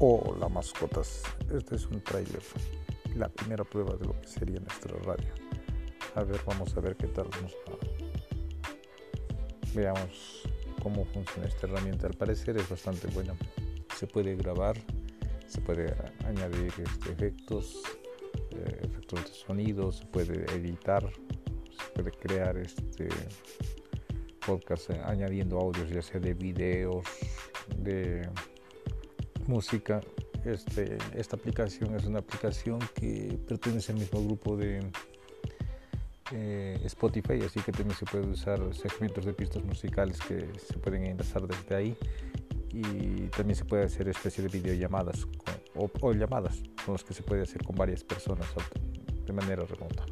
Hola mascotas, este es un trailer, la primera prueba de lo que sería nuestra radio. A ver, vamos a ver qué tal nos va. Veamos cómo funciona esta herramienta. Al parecer es bastante buena. Se puede grabar, se puede añadir este, efectos, eh, efectos de sonido, se puede editar, se puede crear este podcast eh, añadiendo audios ya sea de videos, de música. Este, esta aplicación es una aplicación que pertenece al mismo grupo de eh, Spotify, así que también se puede usar segmentos de pistas musicales que se pueden enlazar desde ahí y también se puede hacer especie de videollamadas o, o llamadas con las que se puede hacer con varias personas de manera remota.